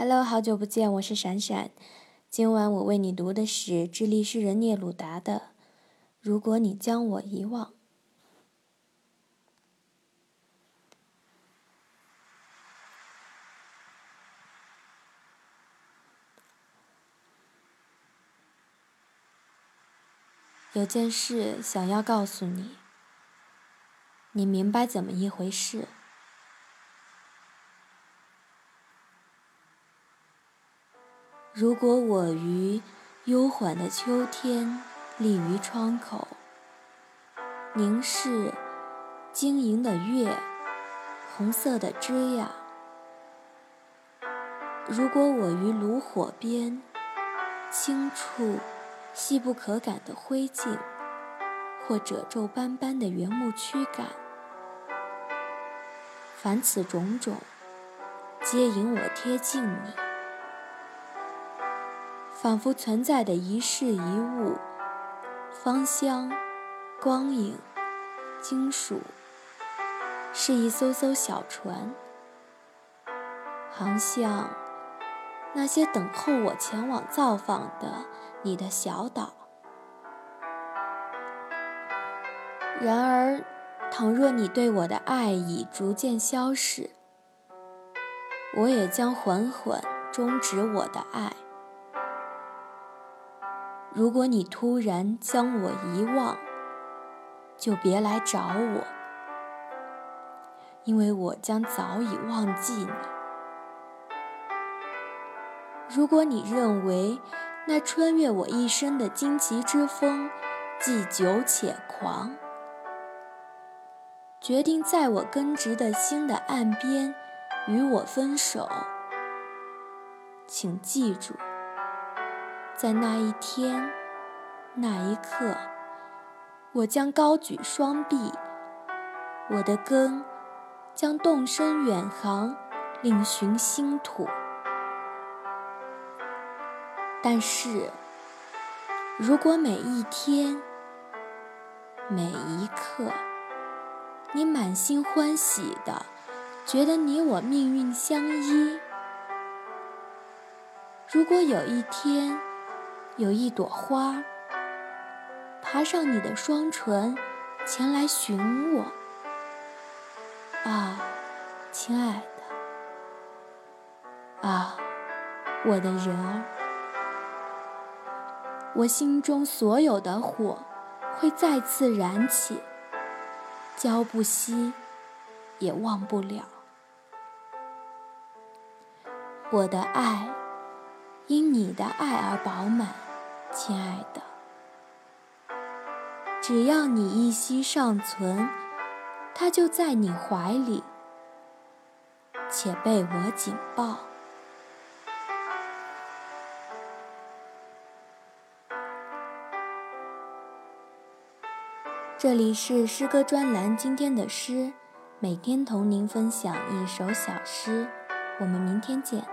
Hello，好久不见，我是闪闪。今晚我为你读的是智利诗人聂鲁达的《如果你将我遗忘》。有件事想要告诉你，你明白怎么一回事？如果我于悠缓的秋天立于窗口，凝视晶莹的月，红色的枝桠；如果我于炉火边轻触细不可感的灰烬，或褶皱斑斑的原木躯干，凡此种种，皆引我贴近你。仿佛存在的一事一物，芳香、光影、金属，是一艘艘小船，航向那些等候我前往造访的你的小岛。然而，倘若你对我的爱已逐渐消逝，我也将缓缓终止我的爱。如果你突然将我遗忘，就别来找我，因为我将早已忘记你。如果你认为那穿越我一生的荆棘之风既久且狂，决定在我根植的心的岸边与我分手，请记住。在那一天，那一刻，我将高举双臂，我的根将动身远航，另寻新土。但是，如果每一天、每一刻，你满心欢喜的觉得你我命运相依，如果有一天，有一朵花爬上你的双唇，前来寻我。啊，亲爱的，啊，我的人儿，我心中所有的火会再次燃起，浇不熄，也忘不了。我的爱因你的爱而饱满。亲爱的，只要你一息尚存，他就在你怀里，且被我紧抱。这里是诗歌专栏，今天的诗，每天同您分享一首小诗，我们明天见。